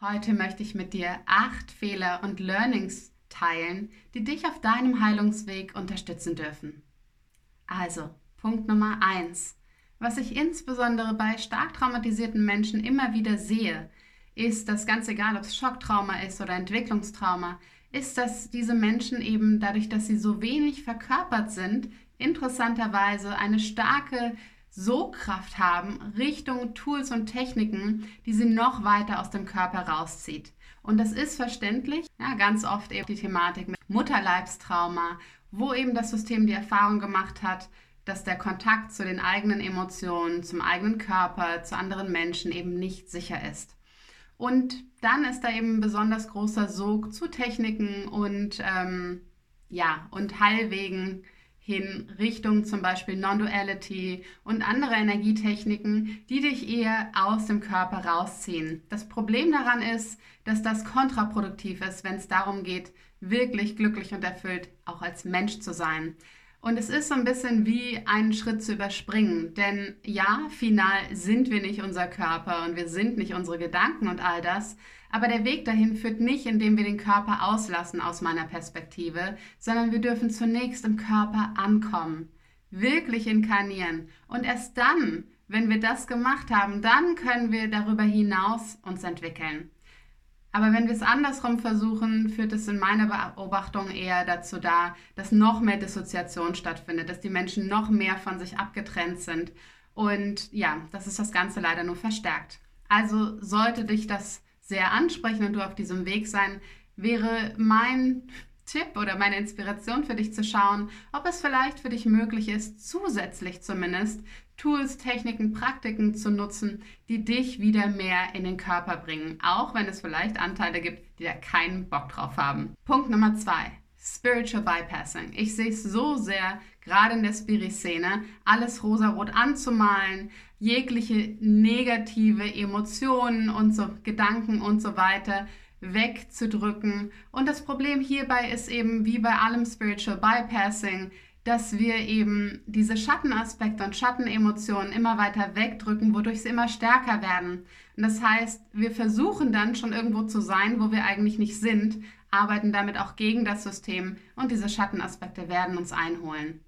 Heute möchte ich mit dir acht Fehler und Learnings teilen, die dich auf deinem Heilungsweg unterstützen dürfen. Also, Punkt Nummer eins. Was ich insbesondere bei stark traumatisierten Menschen immer wieder sehe, ist, dass ganz egal, ob es Schocktrauma ist oder Entwicklungstrauma, ist, dass diese Menschen eben dadurch, dass sie so wenig verkörpert sind, interessanterweise eine starke Sogkraft haben Richtung Tools und Techniken, die sie noch weiter aus dem Körper rauszieht. Und das ist verständlich. Ja, ganz oft eben die Thematik mit Mutterleibstrauma, wo eben das System die Erfahrung gemacht hat, dass der Kontakt zu den eigenen Emotionen, zum eigenen Körper, zu anderen Menschen eben nicht sicher ist. Und dann ist da eben ein besonders großer Sog zu Techniken und ähm, ja und Heilwegen hin Richtung zum Beispiel Non-Duality und andere Energietechniken, die dich eher aus dem Körper rausziehen. Das Problem daran ist, dass das kontraproduktiv ist, wenn es darum geht, wirklich glücklich und erfüllt auch als Mensch zu sein. Und es ist so ein bisschen wie einen Schritt zu überspringen. Denn ja, final sind wir nicht unser Körper und wir sind nicht unsere Gedanken und all das. Aber der Weg dahin führt nicht, indem wir den Körper auslassen aus meiner Perspektive, sondern wir dürfen zunächst im Körper ankommen, wirklich inkarnieren. Und erst dann, wenn wir das gemacht haben, dann können wir darüber hinaus uns entwickeln. Aber wenn wir es andersrum versuchen, führt es in meiner Beobachtung eher dazu da, dass noch mehr Dissoziation stattfindet, dass die Menschen noch mehr von sich abgetrennt sind. Und ja, das ist das Ganze leider nur verstärkt. Also sollte dich das sehr ansprechen und du auf diesem Weg sein, wäre mein Tipp oder meine Inspiration für dich zu schauen, ob es vielleicht für dich möglich ist, zusätzlich zumindest Tools, Techniken, Praktiken zu nutzen, die dich wieder mehr in den Körper bringen, auch wenn es vielleicht Anteile gibt, die da keinen Bock drauf haben. Punkt Nummer zwei. Spiritual Bypassing. Ich sehe es so sehr, gerade in der Spirit-Szene, alles rosarot anzumalen, jegliche negative Emotionen und so Gedanken und so weiter wegzudrücken. Und das Problem hierbei ist eben, wie bei allem Spiritual Bypassing, dass wir eben diese Schattenaspekte und Schattenemotionen immer weiter wegdrücken, wodurch sie immer stärker werden. Und das heißt, wir versuchen dann schon irgendwo zu sein, wo wir eigentlich nicht sind, arbeiten damit auch gegen das System und diese Schattenaspekte werden uns einholen.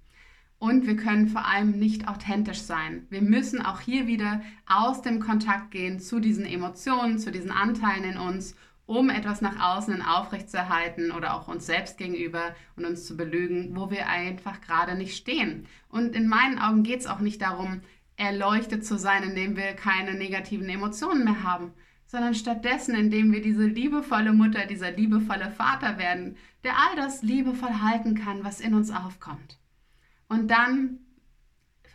Und wir können vor allem nicht authentisch sein. Wir müssen auch hier wieder aus dem Kontakt gehen zu diesen Emotionen, zu diesen Anteilen in uns um etwas nach außen aufrechtzuerhalten oder auch uns selbst gegenüber und uns zu belügen, wo wir einfach gerade nicht stehen. Und in meinen Augen geht es auch nicht darum, erleuchtet zu sein, indem wir keine negativen Emotionen mehr haben, sondern stattdessen, indem wir diese liebevolle Mutter, dieser liebevolle Vater werden, der all das liebevoll halten kann, was in uns aufkommt. Und dann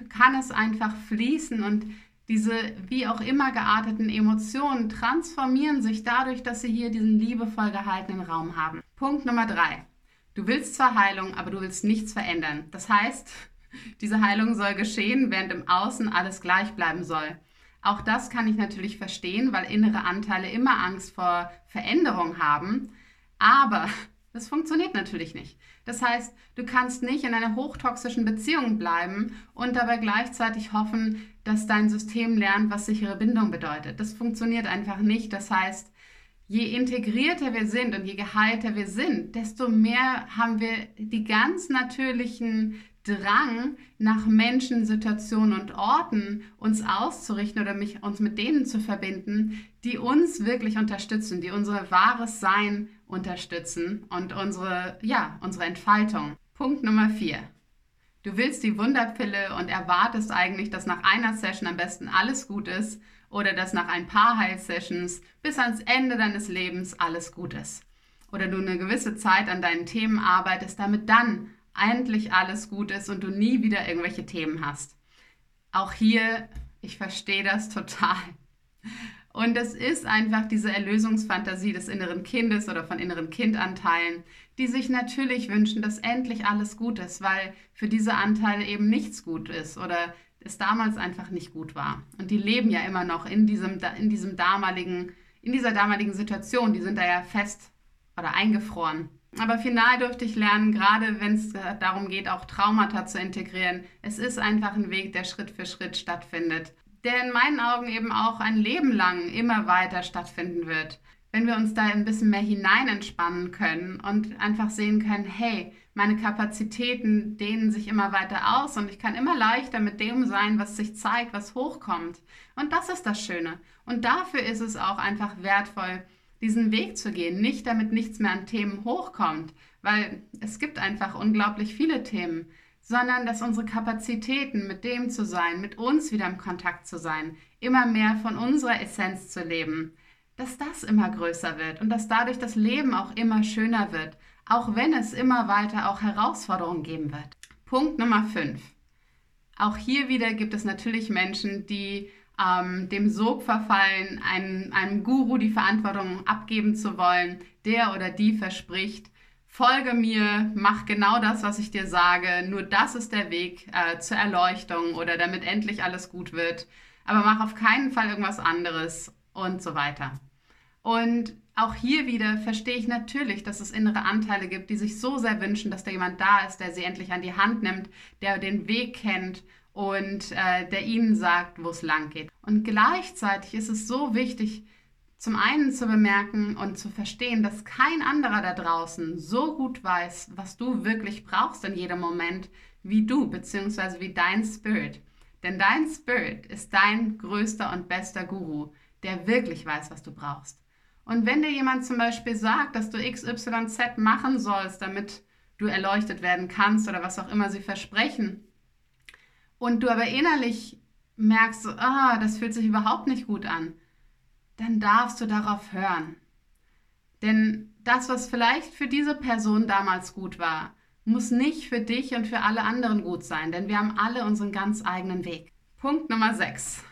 kann es einfach fließen und diese wie auch immer gearteten Emotionen transformieren sich dadurch, dass sie hier diesen liebevoll gehaltenen Raum haben. Punkt Nummer drei. Du willst zwar Heilung, aber du willst nichts verändern. Das heißt, diese Heilung soll geschehen, während im Außen alles gleich bleiben soll. Auch das kann ich natürlich verstehen, weil innere Anteile immer Angst vor Veränderung haben. Aber das funktioniert natürlich nicht. Das heißt, du kannst nicht in einer hochtoxischen Beziehung bleiben und dabei gleichzeitig hoffen, dass dein System lernt, was sichere Bindung bedeutet. Das funktioniert einfach nicht. Das heißt, je integrierter wir sind und je geheilter wir sind, desto mehr haben wir die ganz natürlichen Drang, nach Menschen, Situationen und Orten uns auszurichten oder mich, uns mit denen zu verbinden, die uns wirklich unterstützen, die unser wahres Sein unterstützen und unsere, ja, unsere Entfaltung. Punkt Nummer vier. Du willst die Wunderpille und erwartest eigentlich, dass nach einer Session am besten alles gut ist oder dass nach ein paar Heilsessions bis ans Ende deines Lebens alles gut ist. Oder du eine gewisse Zeit an deinen Themen arbeitest, damit dann endlich alles gut ist und du nie wieder irgendwelche Themen hast. Auch hier, ich verstehe das total. Und es ist einfach diese Erlösungsfantasie des inneren Kindes oder von inneren Kindanteilen, die sich natürlich wünschen, dass endlich alles gut ist, weil für diese Anteile eben nichts gut ist oder es damals einfach nicht gut war. Und die leben ja immer noch in diesem, in diesem damaligen, in dieser damaligen Situation. Die sind da ja fest oder eingefroren. Aber final durfte ich lernen, gerade wenn es darum geht, auch Traumata zu integrieren. Es ist einfach ein Weg, der Schritt für Schritt stattfindet der in meinen Augen eben auch ein Leben lang immer weiter stattfinden wird. wenn wir uns da ein bisschen mehr hinein entspannen können und einfach sehen können, hey, meine Kapazitäten dehnen sich immer weiter aus und ich kann immer leichter mit dem sein, was sich zeigt, was hochkommt. Und das ist das Schöne. Und dafür ist es auch einfach wertvoll, diesen Weg zu gehen, nicht damit nichts mehr an Themen hochkommt, weil es gibt einfach unglaublich viele Themen, sondern dass unsere Kapazitäten, mit dem zu sein, mit uns wieder im Kontakt zu sein, immer mehr von unserer Essenz zu leben, dass das immer größer wird und dass dadurch das Leben auch immer schöner wird, auch wenn es immer weiter auch Herausforderungen geben wird. Punkt Nummer 5. Auch hier wieder gibt es natürlich Menschen, die ähm, dem Sog verfallen, einem, einem Guru die Verantwortung abgeben zu wollen, der oder die verspricht, folge mir, mach genau das, was ich dir sage, nur das ist der Weg äh, zur Erleuchtung oder damit endlich alles gut wird, aber mach auf keinen Fall irgendwas anderes und so weiter. Und auch hier wieder verstehe ich natürlich, dass es innere Anteile gibt, die sich so sehr wünschen, dass da jemand da ist, der sie endlich an die Hand nimmt, der den Weg kennt und äh, der ihnen sagt, wo es lang geht. Und gleichzeitig ist es so wichtig, zum einen zu bemerken und zu verstehen, dass kein anderer da draußen so gut weiß, was du wirklich brauchst in jedem Moment, wie du, beziehungsweise wie dein Spirit. Denn dein Spirit ist dein größter und bester Guru, der wirklich weiß, was du brauchst. Und wenn dir jemand zum Beispiel sagt, dass du XYZ machen sollst, damit du erleuchtet werden kannst oder was auch immer sie versprechen, und du aber innerlich merkst, ah, das fühlt sich überhaupt nicht gut an, dann darfst du darauf hören. Denn das, was vielleicht für diese Person damals gut war, muss nicht für dich und für alle anderen gut sein, denn wir haben alle unseren ganz eigenen Weg. Punkt Nummer 6.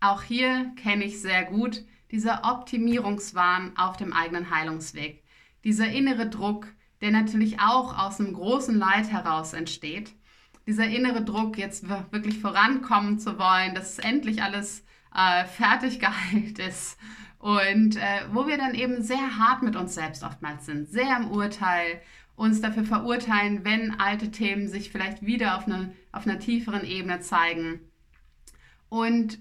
Auch hier kenne ich sehr gut dieser Optimierungswahn auf dem eigenen Heilungsweg, dieser innere Druck, der natürlich auch aus einem großen Leid heraus entsteht, dieser innere Druck, jetzt wirklich vorankommen zu wollen, dass endlich alles äh, fertig geheilt ist und äh, wo wir dann eben sehr hart mit uns selbst oftmals sind, sehr im Urteil, uns dafür verurteilen, wenn alte Themen sich vielleicht wieder auf, eine, auf einer tieferen Ebene zeigen. Und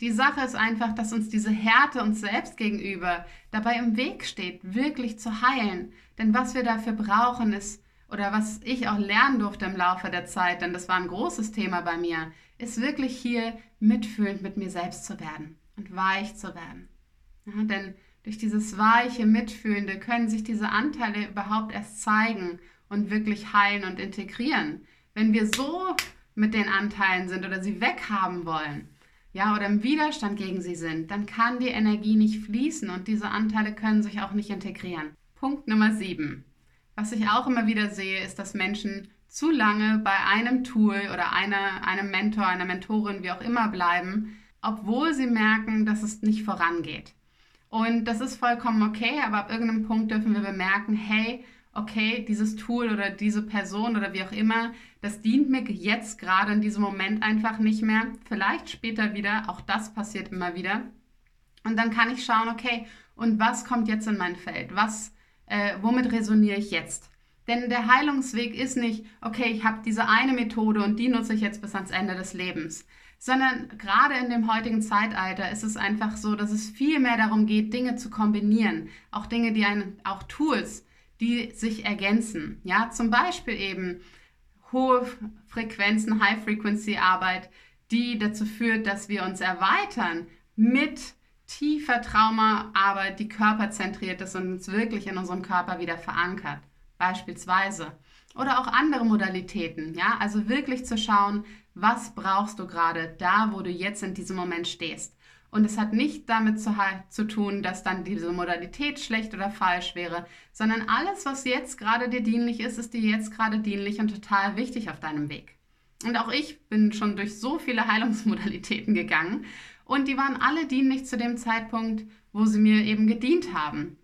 die Sache ist einfach, dass uns diese Härte uns selbst gegenüber dabei im Weg steht, wirklich zu heilen. Denn was wir dafür brauchen, ist, oder was ich auch lernen durfte im Laufe der Zeit, denn das war ein großes Thema bei mir, ist wirklich hier mitfühlend mit mir selbst zu werden und weich zu werden. Ja, denn durch dieses weiche, mitfühlende können sich diese Anteile überhaupt erst zeigen und wirklich heilen und integrieren. Wenn wir so mit den Anteilen sind oder sie weghaben wollen, ja, oder im Widerstand gegen sie sind, dann kann die Energie nicht fließen und diese Anteile können sich auch nicht integrieren. Punkt Nummer 7. Was ich auch immer wieder sehe, ist, dass Menschen zu lange bei einem Tool oder einer, einem Mentor, einer Mentorin, wie auch immer bleiben, obwohl sie merken, dass es nicht vorangeht. Und das ist vollkommen okay, aber ab irgendeinem Punkt dürfen wir bemerken, hey, okay, dieses Tool oder diese Person oder wie auch immer, das dient mir jetzt gerade in diesem Moment einfach nicht mehr. Vielleicht später wieder, auch das passiert immer wieder. Und dann kann ich schauen, okay, und was kommt jetzt in mein Feld? Was, äh, womit resoniere ich jetzt? Denn der Heilungsweg ist nicht, okay, ich habe diese eine Methode und die nutze ich jetzt bis ans Ende des Lebens. Sondern gerade in dem heutigen Zeitalter ist es einfach so, dass es viel mehr darum geht, Dinge zu kombinieren. Auch Dinge, die einen, auch Tools, die sich ergänzen. Ja, zum Beispiel eben hohe Frequenzen, High-Frequency-Arbeit, die dazu führt, dass wir uns erweitern mit tiefer Traumaarbeit, die körperzentriert ist und uns wirklich in unserem Körper wieder verankert, beispielsweise. Oder auch andere Modalitäten, ja, also wirklich zu schauen, was brauchst du gerade da, wo du jetzt in diesem Moment stehst. Und es hat nicht damit zu, zu, tun, dass dann diese Modalität schlecht oder falsch wäre, sondern alles, was jetzt gerade dir dienlich ist, ist dir jetzt gerade dienlich und total wichtig auf deinem Weg. Und auch ich bin schon durch so viele Heilungsmodalitäten gegangen und die waren alle dienlich zu dem Zeitpunkt, wo sie mir eben gedient haben.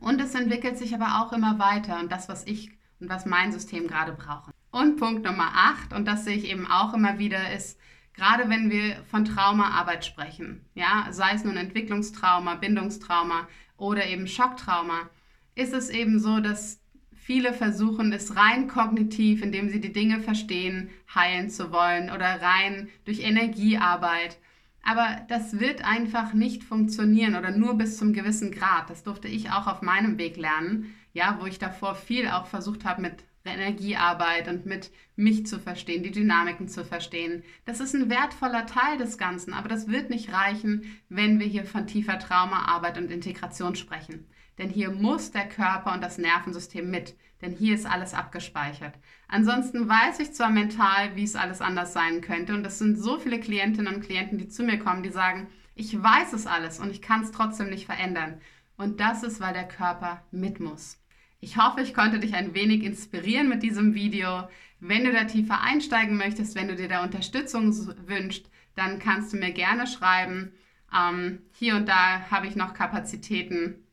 Und es entwickelt sich aber auch immer weiter und das, was ich und was mein System gerade braucht. Und Punkt Nummer 8, und das sehe ich eben auch immer wieder, ist, gerade wenn wir von Traumaarbeit sprechen, ja, sei es nun Entwicklungstrauma, Bindungstrauma oder eben Schocktrauma, ist es eben so, dass viele versuchen, es rein kognitiv, indem sie die Dinge verstehen, heilen zu wollen oder rein durch Energiearbeit. Aber das wird einfach nicht funktionieren oder nur bis zum gewissen Grad. Das durfte ich auch auf meinem Weg lernen, ja, wo ich davor viel auch versucht habe mit Energiearbeit und mit mich zu verstehen, die Dynamiken zu verstehen. Das ist ein wertvoller Teil des Ganzen, aber das wird nicht reichen, wenn wir hier von tiefer Traumaarbeit und Integration sprechen. Denn hier muss der Körper und das Nervensystem mit, denn hier ist alles abgespeichert. Ansonsten weiß ich zwar mental, wie es alles anders sein könnte und es sind so viele Klientinnen und Klienten, die zu mir kommen, die sagen, ich weiß es alles und ich kann es trotzdem nicht verändern. Und das ist, weil der Körper mit muss. Ich hoffe, ich konnte dich ein wenig inspirieren mit diesem Video. Wenn du da tiefer einsteigen möchtest, wenn du dir da Unterstützung wünschst, dann kannst du mir gerne schreiben. Ähm, hier und da habe ich noch Kapazitäten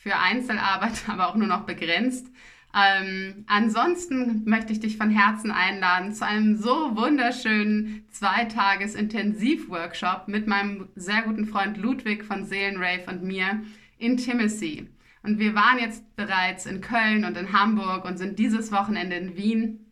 für Einzelarbeit, aber auch nur noch begrenzt. Ähm, ansonsten möchte ich dich von Herzen einladen zu einem so wunderschönen Zweitages-Intensiv-Workshop mit meinem sehr guten Freund Ludwig von Seelenrave und mir, Intimacy. Und wir waren jetzt bereits in Köln und in Hamburg und sind dieses Wochenende in Wien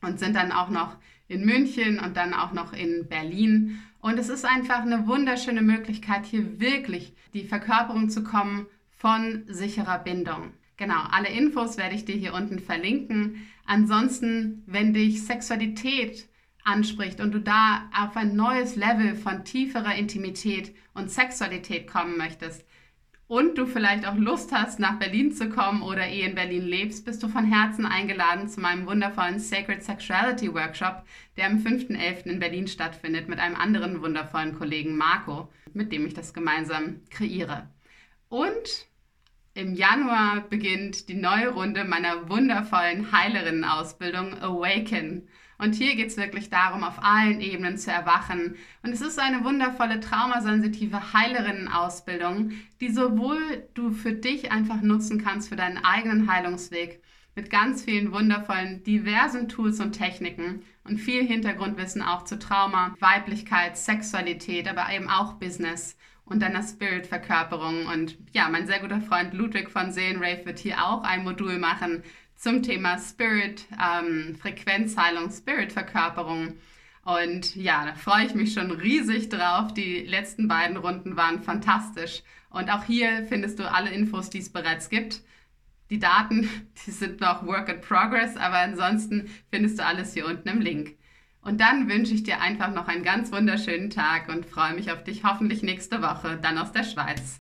und sind dann auch noch in München und dann auch noch in Berlin. Und es ist einfach eine wunderschöne Möglichkeit, hier wirklich die Verkörperung zu kommen von sicherer Bindung. Genau, alle Infos werde ich dir hier unten verlinken. Ansonsten, wenn dich Sexualität anspricht und du da auf ein neues Level von tieferer Intimität und Sexualität kommen möchtest, und du vielleicht auch Lust hast, nach Berlin zu kommen oder eh in Berlin lebst, bist du von Herzen eingeladen zu meinem wundervollen Sacred Sexuality Workshop, der am 5.11. in Berlin stattfindet mit einem anderen wundervollen Kollegen Marco, mit dem ich das gemeinsam kreiere. Und im Januar beginnt die neue Runde meiner wundervollen Heilerinnen-Ausbildung Awaken. Und hier geht es wirklich darum, auf allen Ebenen zu erwachen. Und es ist eine wundervolle traumasensitive Heilerinnen-Ausbildung, die sowohl du für dich einfach nutzen kannst für deinen eigenen Heilungsweg, mit ganz vielen wundervollen, diversen Tools und Techniken und viel Hintergrundwissen auch zu Trauma, Weiblichkeit, Sexualität, aber eben auch Business und deiner Spirit-Verkörperung. Und ja, mein sehr guter Freund Ludwig von Seelenrave wird hier auch ein Modul machen zum Thema Spirit, ähm, Frequenzheilung, Spirit-Verkörperung. Und ja, da freue ich mich schon riesig drauf. Die letzten beiden Runden waren fantastisch. Und auch hier findest du alle Infos, die es bereits gibt. Die Daten, die sind noch Work in Progress, aber ansonsten findest du alles hier unten im Link. Und dann wünsche ich dir einfach noch einen ganz wunderschönen Tag und freue mich auf dich hoffentlich nächste Woche, dann aus der Schweiz.